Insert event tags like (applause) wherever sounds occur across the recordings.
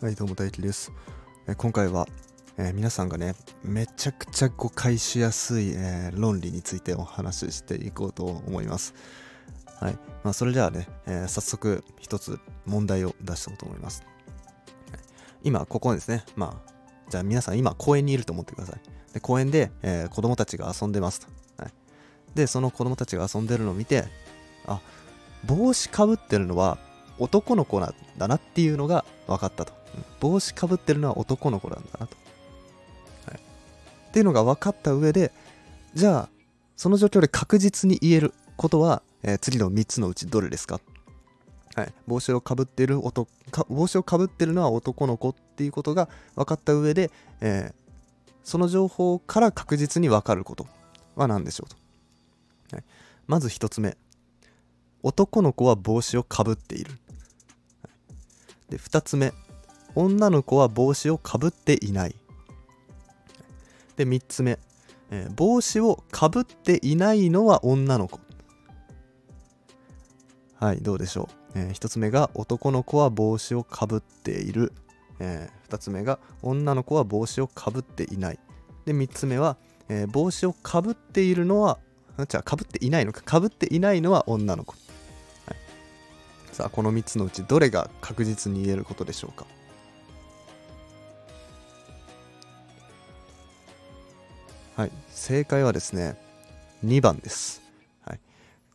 はい、どうも大輝です。え今回は、えー皆さんがね、めちゃくちゃ誤解しやすい、えー論理についてお話ししていこうと思います。はい。まあ、それではね、えー早速一つ問題を出していこうと思います。今、ここですね。まあ、じゃあ皆さん今公園にいると思ってください。で公園で、えー子供たちが遊んでますと。はい。で、その子供たちが遊んでるのを見て、あ、帽子かぶってるのは男の子なんだなっていうのが分かったと。帽子かぶってるのは男の子なんだなと。はい、っていうのが分かった上で、じゃあ、その状況で確実に言えることは、えー次の3つのうちどれですか？はい、帽子をかぶってる男帽子をかぶってるのは男の子っていうことが分かった上で、えーその情報から確実に分かることは何でしょうと、はい、まず1つ目。男の子は帽子をかぶっている、で2つ目。女の子は帽子をかぶっていない。で3つ目、えー帽子をかぶっていないのは女の子。はいどうでしょう、え1つ目が男の子は帽子をかぶっている、え2つ目が女の子は帽子をかぶっていない。で3つ目は、えー帽子をかぶっているのはじゃあかぶっていないのか。かぶっていないのは女の子、さあこの3つのうちどれが確実に言えることでしょうか？はい正解はですね2番です、はい、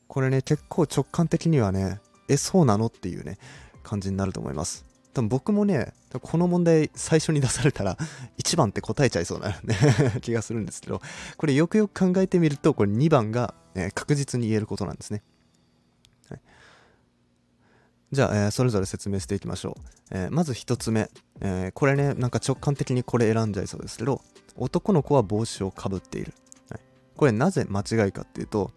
これね結構直感的にはねえそうなの？っていうね感じになると思います。多分僕もねこの問題最初に出されたら (laughs) 1番って答えちゃいそうな、ね、(laughs) 気がするんですけどこれよくよく考えてみるとこれ2番が、え確実に言えることなんですね、じゃあ、えーそれぞれ説明していきましょう、えーまず1つ目、えーこれねなんか直感的にこれ選んじゃいそうですけど男の子は帽子をかぶっている、はい。これなぜ間違いかっていうと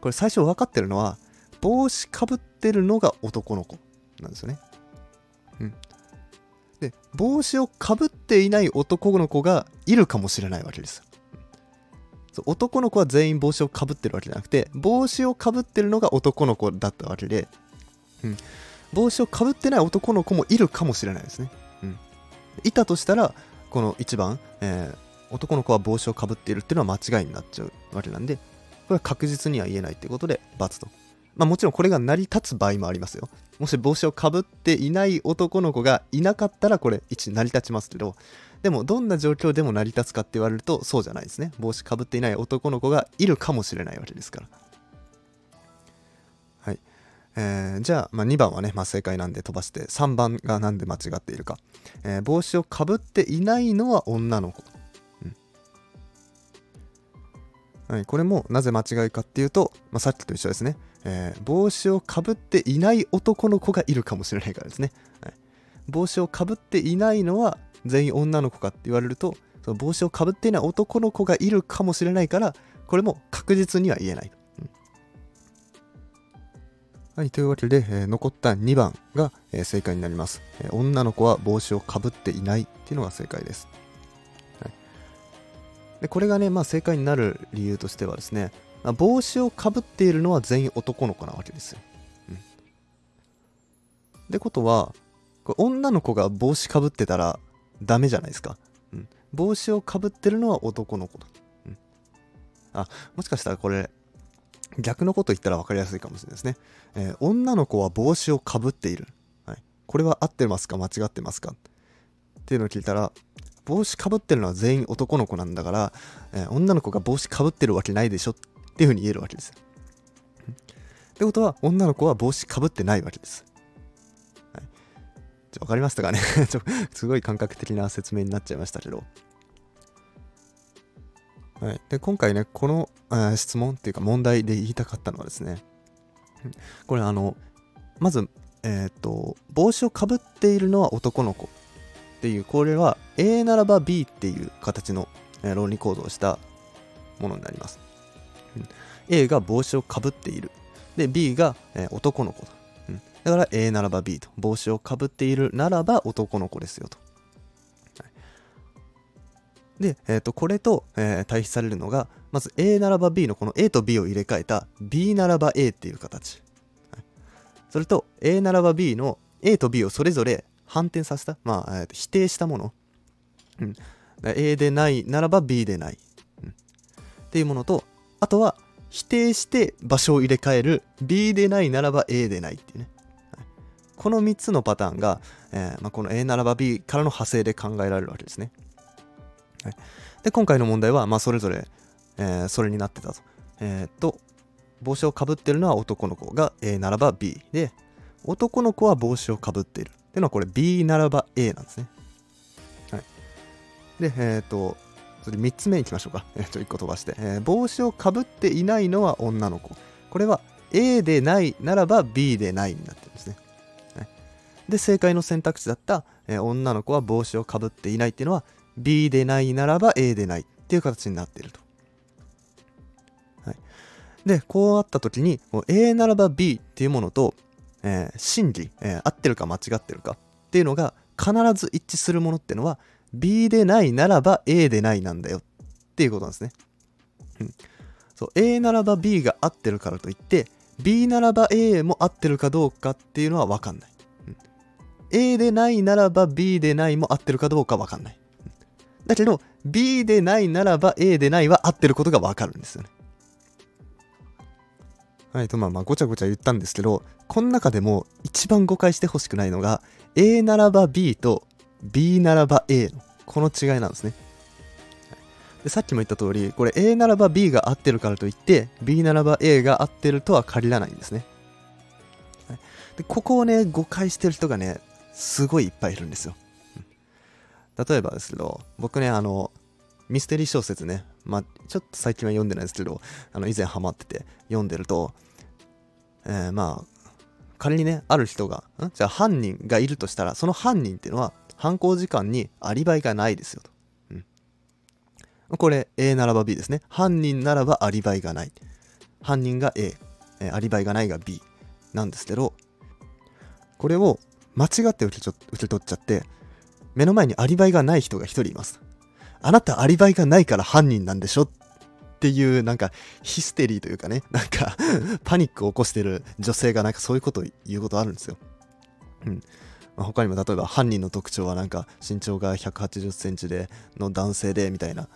これ最初分かってるのは帽子かぶってるのが男の子なんですよね。うん。で帽子をかぶっていない男の子がいるかもしれないわけです。そう男の子は全員帽子をかぶってるわけじゃなくて帽子をかぶってるのが男の子だったわけで、うん、帽子をかぶってない男の子もいるかもしれないですね、うん、いたとしたらこの1番、えー男の子は帽子をかぶっているっていうのは間違いになっちゃうわけなんでこれは確実には言えないってことで×と。まあもちろんこれが成り立つ場合もありますよ。もし帽子をかぶっていない男の子がいなかったらこれ一成り立ちますけどでもどんな状況でも成り立つかって言われるとそうじゃないですね。帽子かぶっていない男の子がいるかもしれないわけですから、えーじゃあ,、まあ2番はね、まあ、正解なんで飛ばして3番がなんで間違っているか、えー帽子をかぶっていないのは女の子。うん。はい、これもなぜ間違いかっていうと、まあ、さっきと一緒ですね、えー帽子をかぶっていない男の子がいるかもしれないからですね、はい、帽子をかぶっていないのは全員女の子かって言われるとその帽子をかぶっていない男の子がいるかもしれないからこれも確実には言えない、はい、というわけで、えー残った2番が、えー正解になります、えー女の子は帽子をかぶっていないっていうのが正解ですはいでこれがね、まあ、正解になる理由としてはですね、まあ帽子をかぶっているのは全員男の子なわけですよ。うん、ってことはこれ女の子が帽子かぶってたらダメじゃないですか。うん、帽子をかぶってるのは男の子だ。うん、あもしかしたらこれ逆のこと言ったら分かりやすいかもしれないですね。えー女の子は帽子をかぶっている、はい。これは合ってますか間違ってますかっていうのを聞いたら帽子かぶってるのは全員男の子なんだから、えー女の子が帽子かぶってるわけないでしょっていうふうに言えるわけです。ってことは女の子は帽子かぶってないわけです。はい、ちょわかりましたかね (laughs) ちょすごい感覚的な説明になっちゃいましたけど。はい、で今回ねこのあー質問っていうか問題で言いたかったのはですね。これあのまずえっ、と帽子をかぶっているのは男の子っていうこれは A ならば B っていう形のえ論理構造をしたものになります、うん。A が帽子をかぶっている。で B が、え男の子。だ、うん。だから A ならば B と。帽子をかぶっているならば男の子ですよと、で、えー、とこれと、えー対比されるのがまず A ならば B のこの A と B を入れ替えた B ならば A っていう形、はい。それと A ならば B の A と B をそれぞれ反転させた、まあ、えー、否定したもの、うん、A でないならば B でない、うん、っていうものとあとは否定して場所を入れ替える B でないならば A でないっていうね、この3つのパターンが、えーまあ、この A ならば B からの派生で考えられるわけですね、はい、で今回の問題は、まあ、それぞれ、えー、それになってたとえー、っと帽子をかぶってるのは男の子が A ならば B で男の子は帽子をかぶっているっていうのはこれ B ならば A なんですね。はい。で、えっ、と、それ3つ目に行きましょうか。えっ、と、1個飛ばして、えー、帽子をかぶっていないのは女の子。これは A でないならば B でないになってるんですね。はい、で、正解の選択肢だった、え女の子は帽子をかぶっていないっていうのは B でないならば A でないっていう形になっていると。はい、で、こうあった時に、A ならば B っていうものと、えー、真理、えー、合ってるか間違ってるかっていうのが必ず一致するものってのは B でないならば A でないなんだよっていうことなんですね。うん、そう A ならば B が合ってるからといって B ならば A も合ってるかどうかっていうのは分かんない。うん、A でないならば B でないも合ってるかどうか分かんない。だけど B でないならば A でないは合ってることが分かるんですよね。はいとまあまあごちゃごちゃ言ったんですけどこの中でも一番誤解してほしくないのが A ならば B と B ならば A のこの違いなんですね。でさっきも言った通りこれ A ならば B が合ってるからといって B ならば A が合ってるとは限らないんですね。でここをね誤解してる人がねすごいいっぱいいるんですよ。例えばですけど僕ねあのミステリー小説ね、まあ、ちょっと最近は読んでないですけど、あの以前ハマってて読んでると、えー、まあ、仮にね、ある人が、ん？じゃあ犯人がいるとしたら、その犯人っていうのは、犯行時間にアリバイがないですよと。うん、これ、A ならば B ですね。犯人ならばアリバイがない。犯人が A、えー、アリバイがないが B なんですけど、これを間違って受け受け取っちゃって、目の前にアリバイがない人が1人います。あなたアリバイがないから犯人なんでしょっていうなんかヒステリーというかねなんかパニックを起こしてる女性がなんかそういうことを言うことあるんですよ。うんまあ、他にも例えば犯人の特徴はなんか身長が180センチでの男性でみたいなっ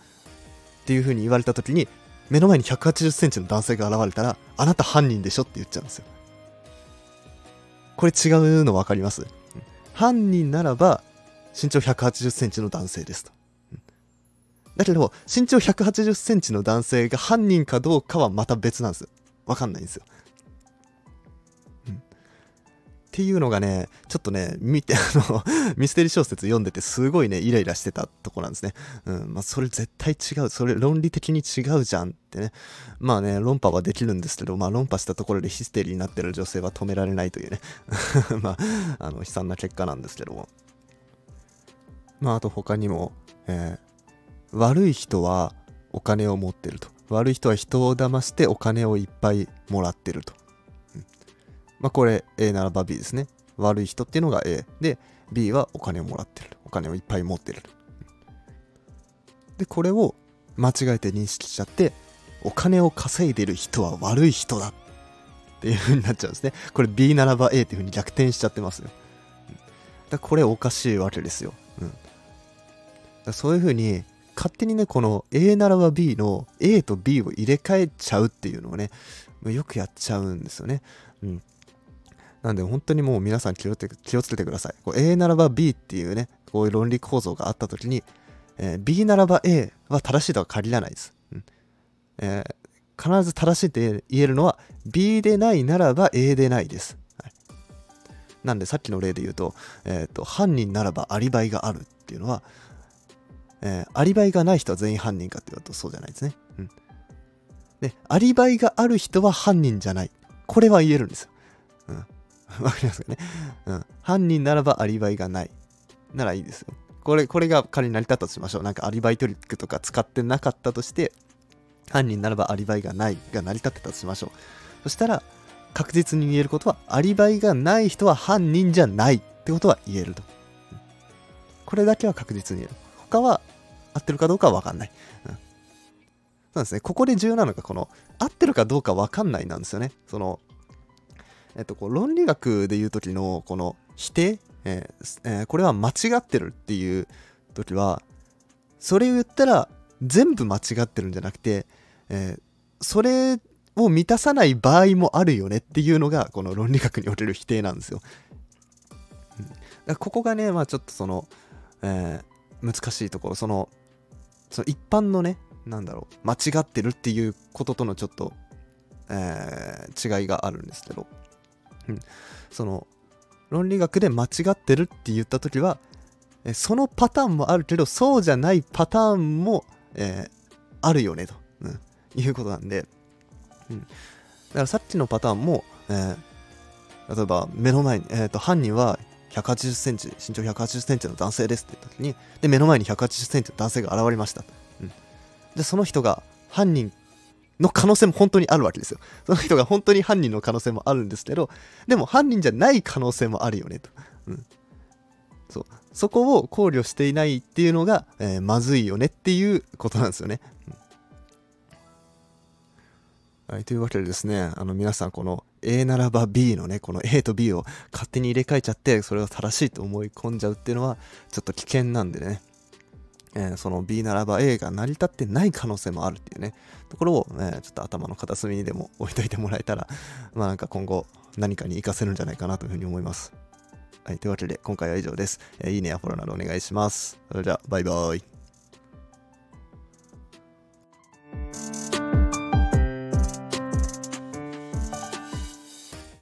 ていう風に言われた時に目の前に180センチの男性が現れたらあなた犯人でしょって言っちゃうんですよ。これ違うの分かります？犯人ならば身長180センチの男性ですと。だけど、身長180センチの男性が犯人かどうかはまた別なんですよ。わかんないんですよ。うん。っていうのがね、ちょっとね、見て、(laughs) あの、ミステリー小説読んでてすごいね、イライラしてたとこなんですね。うん。まあ、それ絶対違う。それ論理的に違うじゃんってね。まあね、論破はできるんですけど、まあ論破したところでヒステリーになってる女性は止められないというね。(laughs) まあ、あの、悲惨な結果なんですけども。まあ、あと他にも、えー悪い人はお金を持ってると。悪い人は人を騙してお金をいっぱいもらってると、うん、まあこれ A ならば B ですね。悪い人っていうのが A で B はお金をもらってるお金をいっぱい持ってるでこれを間違えて認識しちゃってお金を稼いでる人は悪い人だっていう風になっちゃうんですね。これ B ならば A っていう風に逆転しちゃってますよ。だこれおかしいわけですよ、うん、だそういう風に勝手にね、この A ならば B の A と B を入れ替えちゃうっていうのをね、よくやっちゃうんですよね。うん。なんで本当にもう皆さん気をつけ気をつけてください。こう A ならば B っていうね、こういう論理構造があった時に、えー、B ならば A は正しいとは限らないです。うんえー、必ず正しいって言えるのは B でないならば A でないです。はい、なんでさっきの例で言うと、えーと、犯人ならばアリバイがあるっていうのは、えー、アリバイがない人は全員犯人かって言うとそうじゃないですね。うん。で、アリバイがある人は犯人じゃない。これは言えるんですよ。うん。(laughs) わかりますかね？うん。犯人ならばアリバイがない。ならいいですよ。これ、これが仮に成り立ったとしましょう。なんかアリバイトリックとか使ってなかったとして、犯人ならばアリバイがないが成り立ってたとしましょう。そしたら、確実に言えることは、アリバイがない人は犯人じゃないってことは言えると。これだけは確実に言える。他は合ってるかどうかは分かんない。うん。そうですね。ここで重要なのが、この、合ってるかどうか分かんないなんですよね。その、えっと、こう論理学で言う時の、この否定、えーえーこれは間違ってるっていう時はそれを言ったら全部間違ってるんじゃなくて、えーそれを満たさない場合もあるよねっていうのがこの論理学における否定なんですよ。うんここがね、まあちょっとその、えー難しいところ、その、その一般のね、なんだろう、間違ってるっていうこととのちょっと、えー違いがあるんですけど、うん、その、論理学で間違ってるって言った時は、そのパターンもあるけど、そうじゃないパターンも、えーあるよねと、うん、いうことなんで、うん、だからさっきのパターンも、えー例えば目の前に、えー、と犯人は180センチ身長180センチの男性ですって言った時にで目の前に180センチの男性が現れました、うん、でその人が犯人の可能性も本当にあるわけですよ。その人が本当に犯人の可能性もあるんですけどでも犯人じゃない可能性もあるよねと、うん、そう。そこを考慮していないっていうのが、えーまずいよねっていうことなんですよね、うん。はい、というわけでですね、あの皆さんこの A ならば B のね、この A と B を勝手に入れ替えちゃって、それを正しいと思い込んじゃうっていうのは、ちょっと危険なんでね、えーその B ならば A が成り立ってない可能性もあるっていうね、ところを、えーちょっと頭の片隅にでも置いといてもらえたら、まあなんか今後何かに活かせるんじゃないかなというふうに思います。はい、というわけで今回は以上です。えーいいねやフォローなどお願いします。それでは、バイバイ。